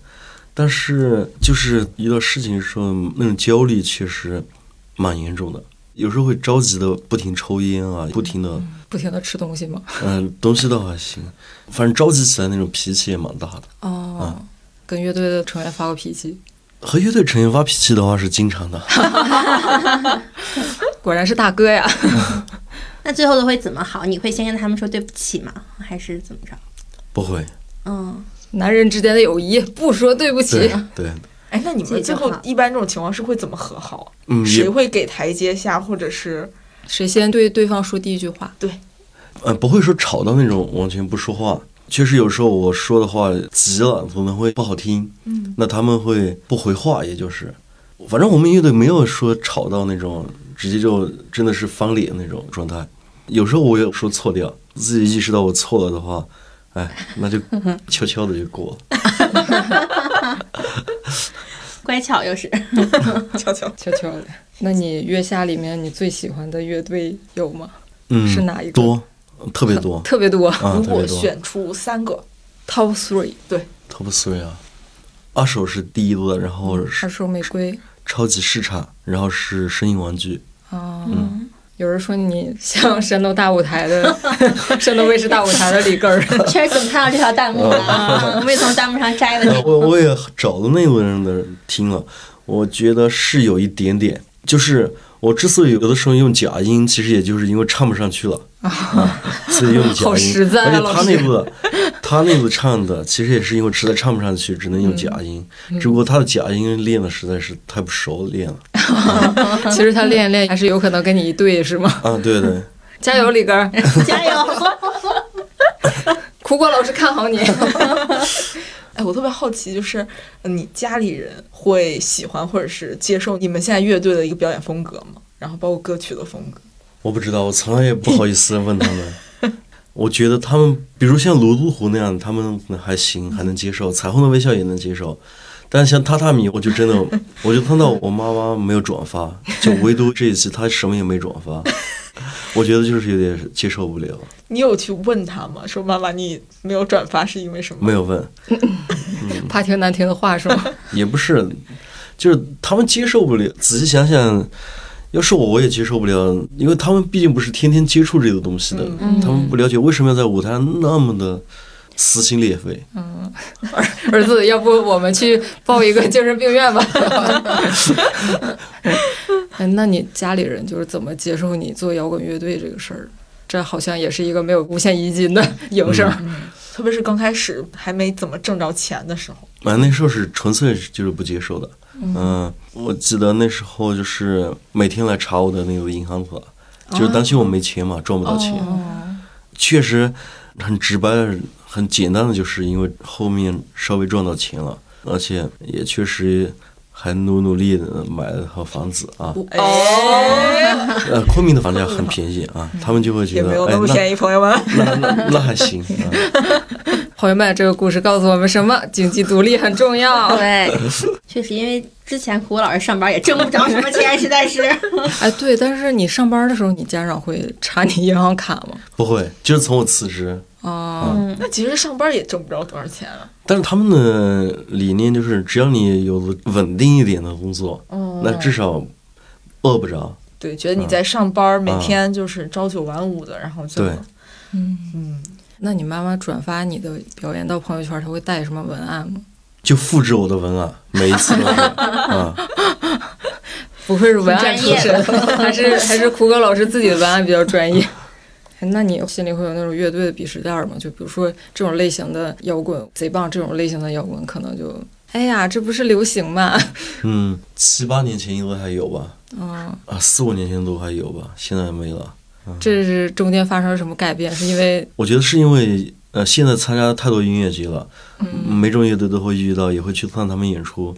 但是就是遇到事情的时候，那种焦虑确实蛮严重的，有时候会着急的不停抽烟啊，不停的不停的吃东西吗？嗯东西倒还行，反正着急起来那种脾气也蛮大的。哦，跟乐队的成员发过脾气，和乐队成员发脾气的话是经常的，果然是大哥呀。那最后都会怎么好？你会先跟他们说对不起吗？还是怎么着？不会，嗯，男人之间的友谊，不说对不起对。对，哎，那你们最后一般这种情况是会怎么和好？嗯，谁会给台阶下，或者是谁先对对方说第一句话？对呃不会说吵到那种完全不说话。确实有时候我说的话急了，可能会不好听，嗯，那他们会不回话，也就是，反正我们乐队没有说吵到那种直接就真的是翻脸那种状态。有时候我也说错掉，自己意识到我错了的话，哎，那就悄悄的就过了。乖巧又是。悄悄？悄悄的。那你月下里面你最喜欢的乐队有吗？嗯，是哪一个多，特别多特别多啊，如。果选出三个，，Top Three，对 Top three 啊，二手是第一多的，然后二手玫瑰。超级市场，然后是声音玩具。啊，嗯有人说你像山东大舞台的 山东卫视大舞台的李根儿。确实怎么看到这条弹幕了啊？我们也从弹幕上摘了这个。我我也找了那部人的听了，我觉得是有一点点，就是我之所以有的时候用假音，其实也就是因为唱不上去了啊，所以用假音。好实在啊而且他那部他那部唱的，其实也是因为实在唱不上去，只能用假音。嗯只不过他的假音练的实在是太不熟练了 其实他练一练还是有可能跟你一对，是吗？啊！对对，加油，李根儿！加油！苦果老师看好你。哎，我特别好奇，就是呃你家里人会喜欢或者是接受你们现在乐队的一个表演风格吗？然后包括歌曲的风格。我不知道，我从来也不好意思问他们。我觉得他们，比如像泸沽湖那样，他们还行，还能接受；彩虹的微笑也能接受。但像榻榻米，我就真的，我就碰到我妈妈没有转发，就唯独这一次她什么也没转发，我觉得就是有点接受不了。你有去问他吗？说妈妈，你没有转发是因为什么？没有问，怕听难听的话是吗？也不是，就是他们接受不了。仔细想想，要是我，我也接受不了，因为他们毕竟不是天天接触这个东西的，他们不了解为什么要在舞台上那么的撕心裂肺。儿 儿子，要不我们去报一个精神病院吧？哎，那你家里人就是怎么接受你做摇滚乐队这个事儿？这好像也是一个没有无限一金的营生。特别是刚开始还没怎么挣着钱的时候，啊，那时候是纯粹就是不接受的。嗯，我记得那时候就是每天来查我的那个银行卡，就是担心我没钱嘛，赚不到钱。确实很直白、很简单的，就是因为后面稍微赚到钱了，而且也确实还努努力的买了套房子啊。哦，呃，昆明的房价很便宜啊，他们就会觉得也没有哎，那那么便宜，朋友们。那那那还行啊。朋友们，这个故事告诉我们什么？经济独立很重要。对，确实，因为之前苦果老师上班也挣不着什么钱，实在是。哎，对，但是你上班的时候，你家长会查你银行卡吗？不会，就是从我辞职，啊、那其实上班也挣不着多少钱啊。但是他们的理念就是，只要你有稳定一点的工作，哦。那至少饿不着。对，觉得你在上班儿，每天就是朝九晚五的，然后就对。嗯，嗯，那你妈妈转发你的表演到朋友圈，她会带什么文案吗？就复制我的文案，每一次都是。啊，不愧是文案出身。很专，还是还是苦哥老师自己的文案比较专业。哎那你心里会有那种乐队的鄙视链吗？就比如说这种类型的摇滚贼棒，这种类型的摇滚可能就，哎呀，这不是流行吗？嗯，七八年前应该还有吧，嗯，啊，四五年前都还有吧，现在没了。这是中间发生了什么改变？是因为我觉得是因为呃，现在参加太多音乐节了，嗯每种乐队都会遇到，也会去看他们演出。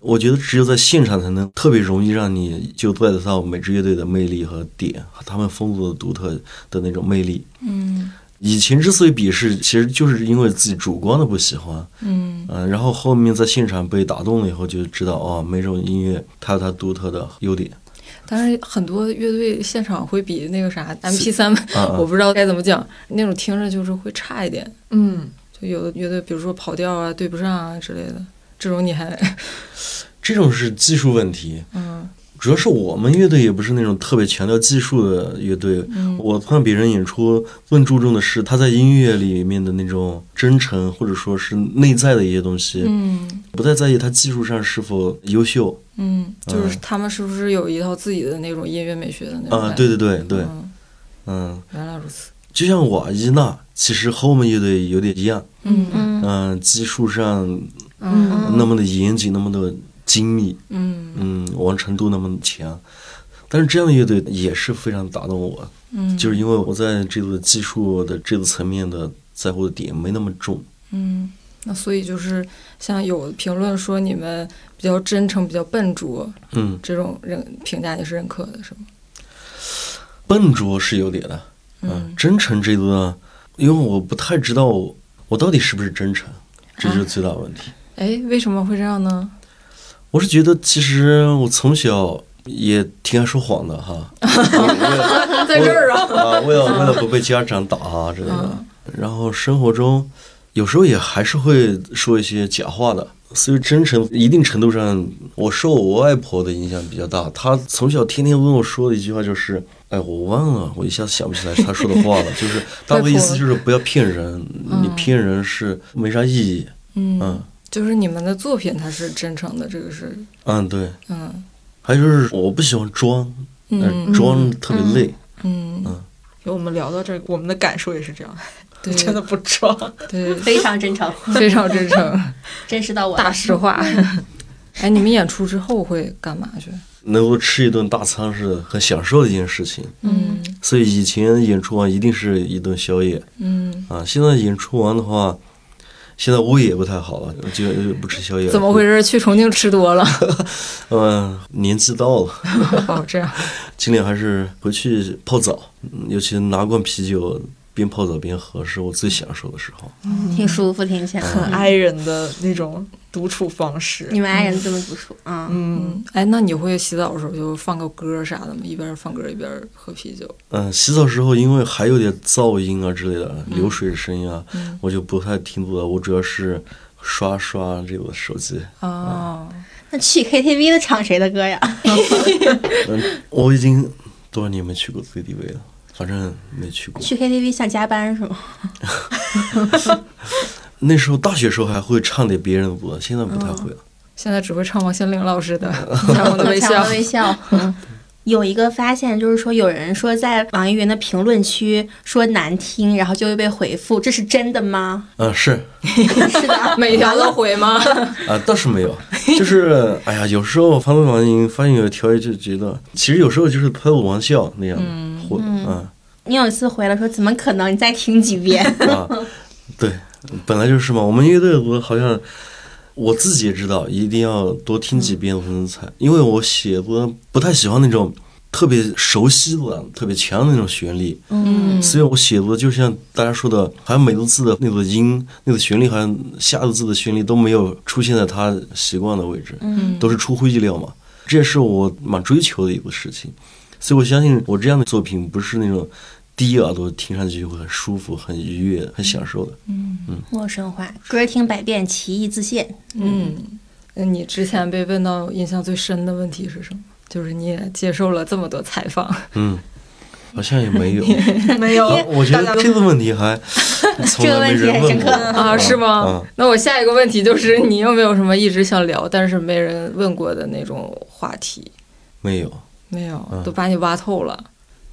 我觉得只有在现场才能特别容易让你就 get 到每支乐队的魅力和点，和他们风格的独特的那种魅力。嗯以前之所以鄙视，其实就是因为自己主观的不喜欢，嗯嗯、然后后面在现场被打动了以后，就知道哦，每种音乐它有它独特的优点。但是很多乐队现场会比那个啥 M P 三，啊啊我不知道该怎么讲，那种听着就是会差一点。嗯，就有的乐队，比如说跑调啊、对不上啊之类的，这种你还 这种是技术问题，嗯。主要是我们乐队也不是那种特别强调技术的乐队。嗯。我看别人演出更注重的是他在音乐里面的那种真诚，或者说是内在的一些东西，嗯。不太在意他技术上是否优秀。嗯，就是他们是不是有一套自己的那种音乐美学的那种啊、感觉对对对对，嗯。嗯，原来如此。就像我伊娜，其实和我们乐队有点一样，嗯。嗯。嗯、技术上嗯那么的严谨，那么的精密，嗯嗯，完成度那么强。但是这样的乐队也是非常打动我，嗯，就是因为我在这个技术的这个层面的在乎的点没那么重。嗯，那所以就是像有评论说你们比较真诚、比较笨拙，嗯，这种认评价你是认可的，是吗？笨拙是有点的，嗯真诚这个，因为我不太知道我到底是不是真诚，这就是最大问题。哎，为什么会这样呢？我是觉得其实我从小也挺爱说谎的哈，啊在这儿啊，为了啊，为了为了不被家长打啊之类的，然后生活中有时候也还是会说一些假话的。所以真诚一定程度上，我受我外婆的影响比较大。她从小天天问我说的一句话就是：“哎，我忘了，我一下子想不起来她说的话了。”就是大概意思就是不要骗人，你骗人是没啥意义。嗯嗯，就是你们的作品它是真诚的，这个是嗯，对。嗯还有就是我不喜欢装，嗯呃装特别累。嗯嗯，就我们聊到这个，我们的感受也是这样，对，真的不装。对，非常真诚，非常真诚，真实到我大实话。哎，你们演出之后会干嘛去？能够吃一顿大餐是很享受的一件事情，嗯所以以前演出完一定是一顿宵夜嗯，啊。现在演出完的话，现在胃也不太好了，就就不吃宵夜了。怎么回？事？去重庆吃多了？嗯、年纪到了，哦，这样。尽量还是回去泡澡，嗯尤其拿罐啤酒边泡澡边喝，是我最享受的时候。挺舒服，听起来很爱人的那种独处方式。你们爱人这么独处，啊，嗯，哎，那你会洗澡的时候就放个歌啥的吗？一边放歌一边喝啤酒？嗯，洗澡时候因为还有点噪音啊之类的，流水声音啊，嗯我就不太听不了。我主要是刷刷这个手机。哦，那去 KTV 的唱谁的歌呀？嗯，我已经多少年没去过 KTV 了，反正没去过。去 KTV 像加班是吗？那时候大学时候还会唱点别人的歌，现在不太会了。现在只会唱王心凌老师的 《彩虹的微笑强的》。微笑。嗯有一个发现，就是说有人说在网易云的评论区说难听，然后就会被回复，这是真的吗？嗯，是 是的，每条都回吗？啊，倒是没有，就是哎呀，有时候发到网易云发现有条约就觉得，其实有时候就是开个玩笑那样的，或嗯你有一次回来说怎么可能？你再听几遍。啊，对，本来就是嘛。我们乐队我好像我自己也知道，一定要多听几遍才能猜，因为我写歌不太喜欢那种特别熟悉的、特别强的那种旋律。嗯所以我写作就像大家说的，好像每个字的那个音、那个旋律，好像下个字的旋律都没有出现在他习惯的位置，嗯都是出乎意料嘛。这也是我蛮追求的一个事情，所以我相信我这样的作品不是那种第一耳朵听上去就会很舒服、很愉悦、很享受的。嗯嗯陌生化，歌听百遍，其义自现。嗯，那你之前被问到印象最深的问题是什么？就是你也接受了这么多采访，嗯，好像也没有。没有啊，我觉得这个问题还 从这个来没问题很深人问过刻啊，是吗？嗯那我下一个问题就是，你有没有什么一直想聊但是没人问过的那种话题？没有，没有，嗯都把你挖透了。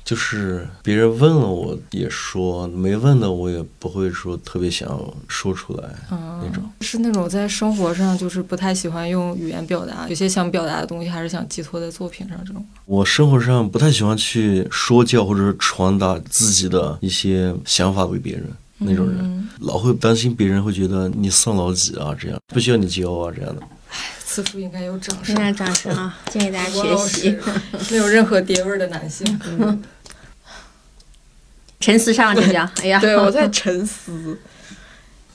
就是别人问了我也说，没问的我也不会说特别想说出来嗯，那种。是那种在生活上就是不太喜欢用语言表达，有些想表达的东西还是想寄托在作品上这种。我生活上不太喜欢去说教或者是传达自己的一些想法给别人那种人，嗯老会担心别人会觉得你丧老几啊，这样不需要你教啊这样的。此处应该有掌声应该掌声啊，建议大家 学习。没有任何爹味儿的男性。沉思上这叫，哎呀，对，我在 沉思。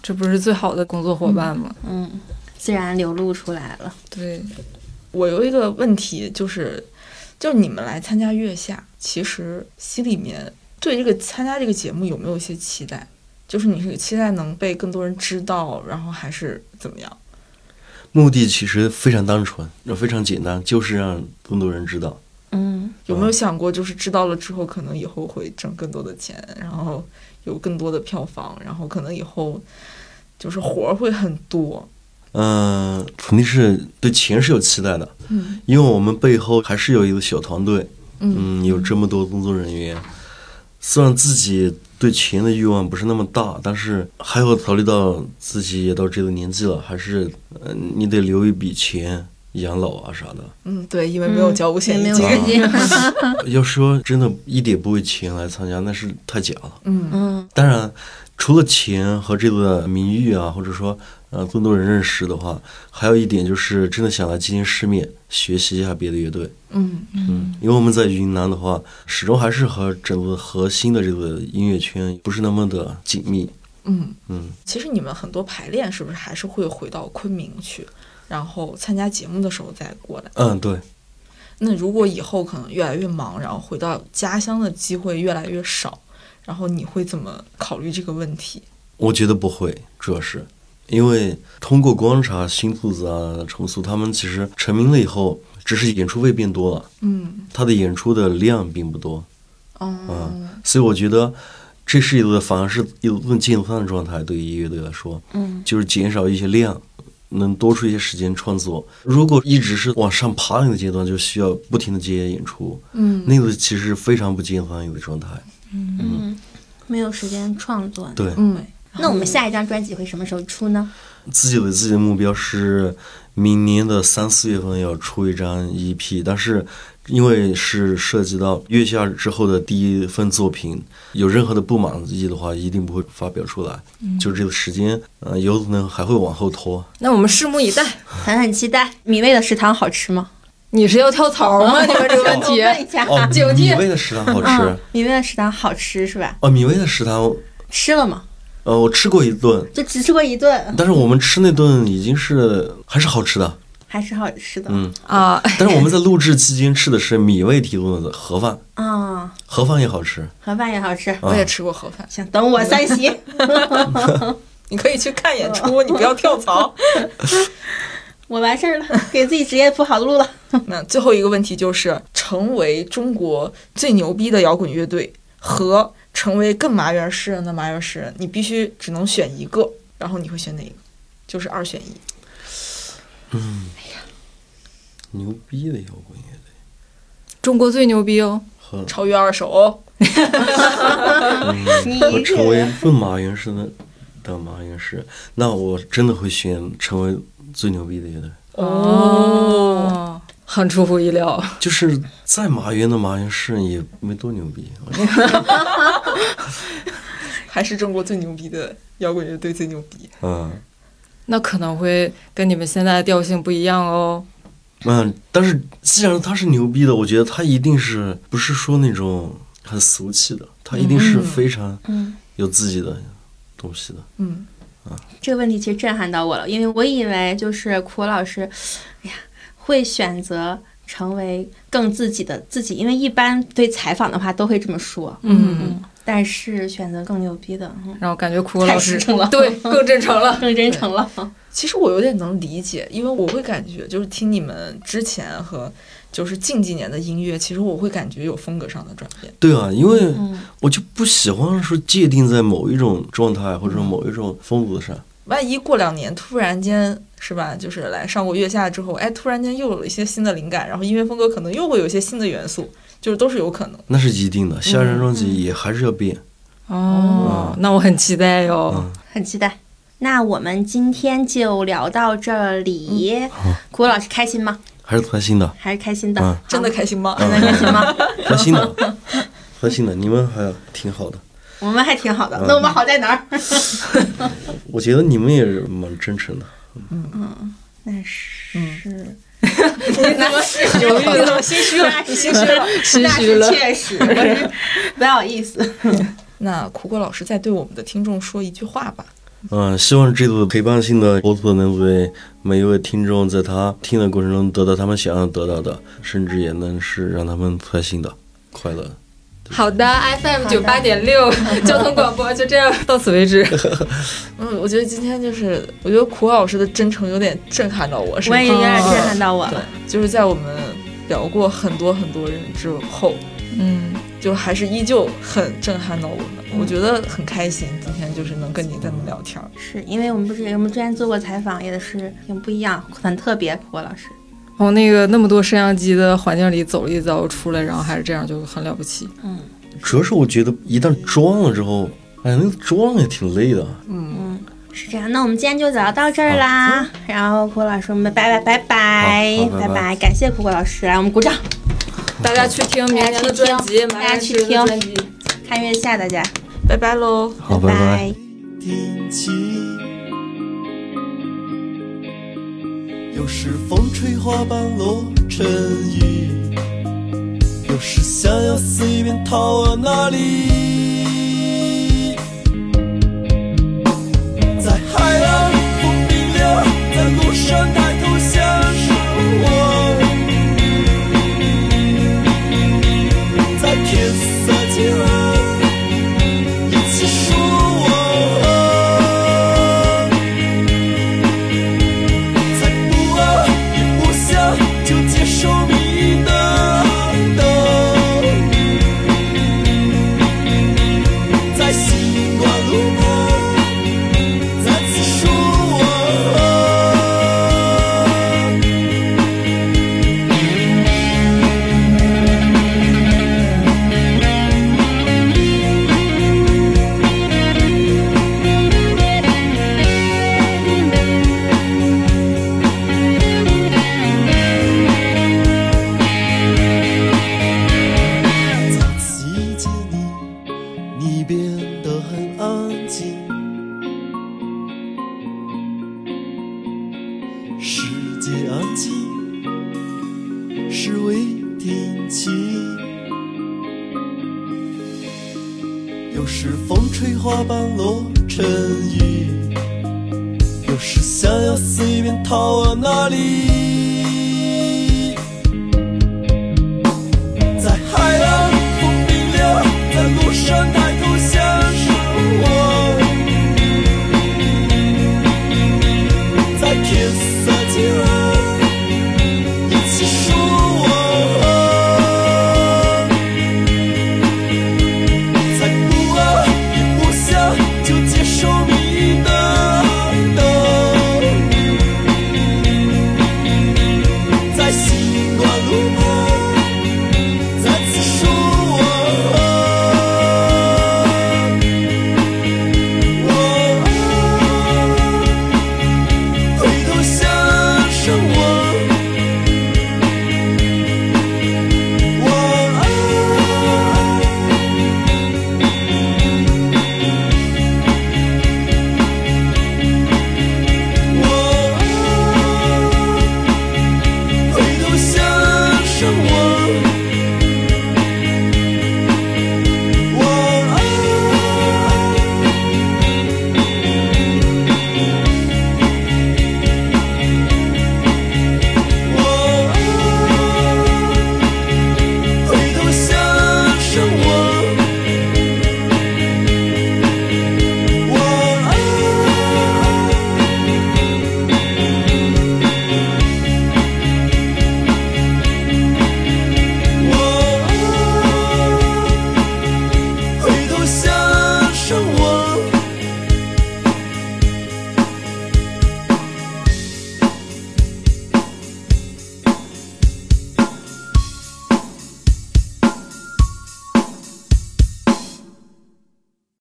这不是最好的工作伙伴吗？嗯，自然流露出来了。对，我有一个问题，就是，就是你们来参加月下，其实心里面对这个参加这个节目有没有一些期待？就是你是期待能被更多人知道，然后还是怎么样？目的其实非常单纯，非常简单，就是让更多人知道。嗯，有没有想过，就是知道了之后，可能以后会挣更多的钱，然后有更多的票房，然后可能以后就是活儿会很多。嗯、肯定是对钱是有期待的，嗯。因为我们背后还是有一个小团队，嗯。嗯，有这么多工作人员，虽然自己对钱的欲望不是那么大，但是还要考虑到自己也到这个年纪了，还是呃，你得留一笔钱养老啊啥的。嗯，对，因为没有交五险没有一金。要说真的，一点不为钱来参加，那是太假了。嗯嗯当然，除了钱和这个名誉啊，或者说呃更多人认识的话，还有一点就是真的想来见见世面，学习一下别的乐队。嗯嗯，因为我们在云南的话，始终还是和整个核心的这个音乐圈不是那么的紧密。嗯。嗯，其实你们很多排练是不是还是会回到昆明去，然后参加节目的时候再过来？嗯，对，那如果以后可能越来越忙，然后回到家乡的机会越来越少，然后你会怎么考虑这个问题？我觉得不会，主要是因为通过观察新兔子啊、重塑他们，其实成名了以后，只是演出位变多了，嗯，他的演出的量并不多。哦，所以我觉得这是一个反而是一个更健康的状态，对于乐队来说，嗯，就是减少一些量，能多出一些时间创作。如果一直是往上爬那个阶段，就需要不停的接演出，嗯，那个其实非常不健康的一个状态。嗯，没有时间创作。对，嗯，那我们下一张专辑会什么时候出呢？自己的自己的目标是明年的三四月份要出一张 EP，但是因为是涉及到月下之后的第一份作品，有任何的不满意的话，一定不会发表出来。就这个时间，呃，有可能还会往后拖。那我们拭目以待。狠狠期待。米味的食堂好吃吗？你是要跳槽吗？你们这个问题米味的食堂好吃嗯。，米味的食堂好吃是吧？哦，米味的食堂，吃了吗？呃，我吃过一顿，就只吃过一顿，但是我们吃那顿已经是还是好吃的。还是好吃的。嗯，啊，但是我们在录制期间吃的是米味提供的盒饭，啊，盒饭也好吃。盒饭也好吃。我也吃过盒饭，行，等我三喜。你可以去看演出，你不要跳槽。我完事儿了，给自己职业铺好路了。那最后一个问题就是，成为中国最牛逼的摇滚乐队和成为更麻园诗人的麻园诗人，你必须只能选一个，然后你会选哪一个？就是二选一。牛逼的摇滚乐队中国最牛逼哦！超越二手哦。嗯 和成为更马云式的的马云式，那我真的会选成为最牛逼的乐队。哦，很出乎意料。就是再马云的马云式也没多牛逼，还是中国最牛逼的摇滚乐队最牛逼。嗯那可能会跟你们现在的调性不一样哦。嗯，但是既然他是牛逼的，我觉得他一定是不是说那种很俗气的，他一定是非常嗯，有自己的东西的。嗯，这个问题其实震撼到我了，因为我以为就是苦老师，哎呀，会选择成为更自己的自己，因为一般对采访的话都会这么说。嗯，但是选择更牛逼的，嗯然后感觉苦果老师对 更真诚了。更真诚了。其实我有点能理解，因为我会感觉就是听你们之前和就是近几年的音乐，其实我会感觉有风格上的转变。对啊，因为嗯，我就不喜欢说界定在某一种状态或者说某一种风格上。万一过两年突然间是吧，就是来上过月下之后，哎，突然间又有了一些新的灵感，然后音乐风格可能又会有一些新的元素，就是都是有可能。那是一定的，下张专辑也还是要变。哦，那我很期待哟。嗯，很期待。那我们今天就聊到这里。苦果老师开心吗？还是开心的，还是开心的？嗯真的开心吗？真的开心吗？开心的，开心的，你们还挺好的。我们还挺好的。那我们好在哪儿？我觉得你们也是蛮真诚的。嗯嗯那是。嗯你怎么犹豫了，心虚了，你心虚了。心虚了 那确实，不好意思。那苦果老师再对我们的听众说一句话吧。嗯，希望这次陪伴性的播出能为每一位听众在他听的过程中得到他们想要得到的，甚至也能是让他们开心的、快乐的。好的，FM 九八点六 交通广播就这样 到此为止。嗯，我觉得今天就是，我觉得苦老师的真诚有点震撼到我，是我也有点震撼到我对了。，就是在我们聊过很多很多人之后，嗯，就还是依旧很震撼到我们。我觉得很开心，今天就是能跟你这么聊天儿。是因为我们不是我们之前做过采访，也是挺不一样，很特别。苦老师，从那个那么多摄像机的环境里走了一遭出来，然后还是这样，就很了不起。嗯主要是我觉得一旦装了之后，哎，那个装也挺累的。嗯，是这样。那我们今天就聊到这儿啦。然后苦果老师，我们拜拜拜拜拜拜感谢苦果老师，来我们鼓掌，大家去听明年的专辑，大家去听。看月下，大家拜拜喽。好，拜拜。有时风吹花瓣落成雨，有时想要随便逃往哪里。在海浪风冰凉，在路上